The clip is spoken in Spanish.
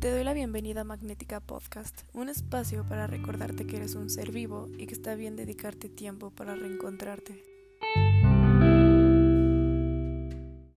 Te doy la bienvenida a Magnética Podcast, un espacio para recordarte que eres un ser vivo y que está bien dedicarte tiempo para reencontrarte.